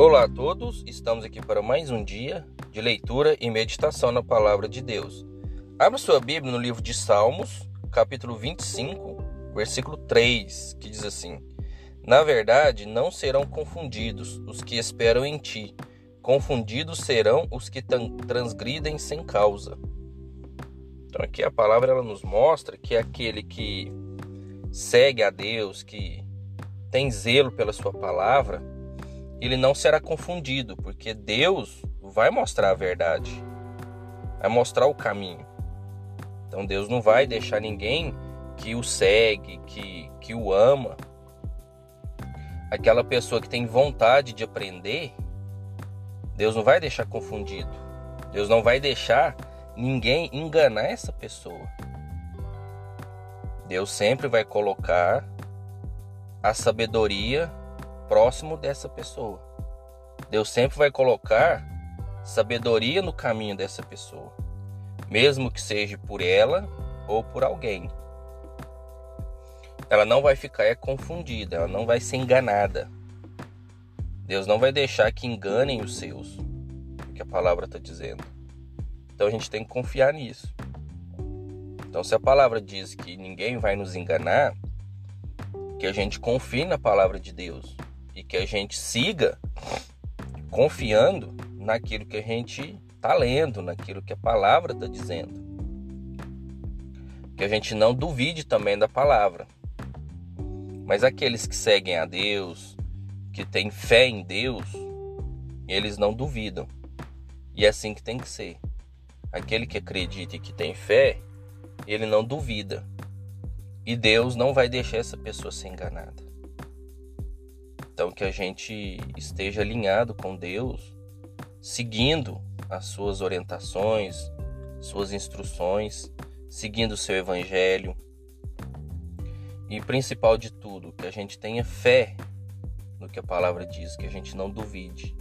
Olá a todos, estamos aqui para mais um dia de leitura e meditação na palavra de Deus. Abra sua Bíblia no livro de Salmos, capítulo 25, versículo 3, que diz assim: Na verdade, não serão confundidos os que esperam em ti, confundidos serão os que transgridem sem causa. Então aqui a palavra ela nos mostra que aquele que segue a Deus, que tem zelo pela sua palavra, ele não será confundido, porque Deus vai mostrar a verdade, vai mostrar o caminho. Então Deus não vai deixar ninguém que o segue, que, que o ama, aquela pessoa que tem vontade de aprender, Deus não vai deixar confundido. Deus não vai deixar ninguém enganar essa pessoa. Deus sempre vai colocar a sabedoria próximo dessa pessoa. Deus sempre vai colocar sabedoria no caminho dessa pessoa, mesmo que seja por ela ou por alguém. Ela não vai ficar é, confundida, ela não vai ser enganada. Deus não vai deixar que enganem os seus, o que a palavra está dizendo. Então a gente tem que confiar nisso. Então, se a palavra diz que ninguém vai nos enganar, que a gente confie na palavra de Deus e que a gente siga confiando naquilo que a gente está lendo, naquilo que a palavra está dizendo. Que a gente não duvide também da palavra. Mas aqueles que seguem a Deus, que têm fé em Deus, eles não duvidam. E é assim que tem que ser. Aquele que acredita e que tem fé, ele não duvida. E Deus não vai deixar essa pessoa ser enganada. Então, que a gente esteja alinhado com Deus, seguindo as suas orientações, suas instruções, seguindo o seu evangelho. E principal de tudo, que a gente tenha fé no que a palavra diz, que a gente não duvide.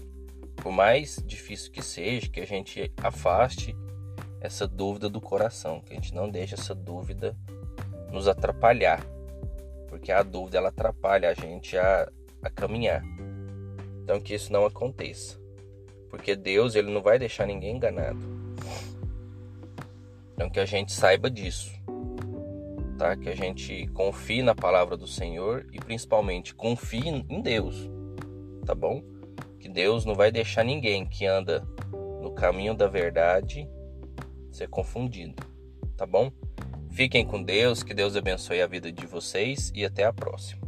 Por mais difícil que seja, que a gente afaste essa dúvida do coração, que a gente não deixe essa dúvida nos atrapalhar, porque a dúvida ela atrapalha a gente a, a caminhar. Então que isso não aconteça, porque Deus ele não vai deixar ninguém enganado. Então que a gente saiba disso, tá? Que a gente confie na palavra do Senhor e principalmente confie em Deus, tá bom? Que Deus não vai deixar ninguém que anda no caminho da verdade ser confundido, tá bom? Fiquem com Deus, que Deus abençoe a vida de vocês e até a próxima.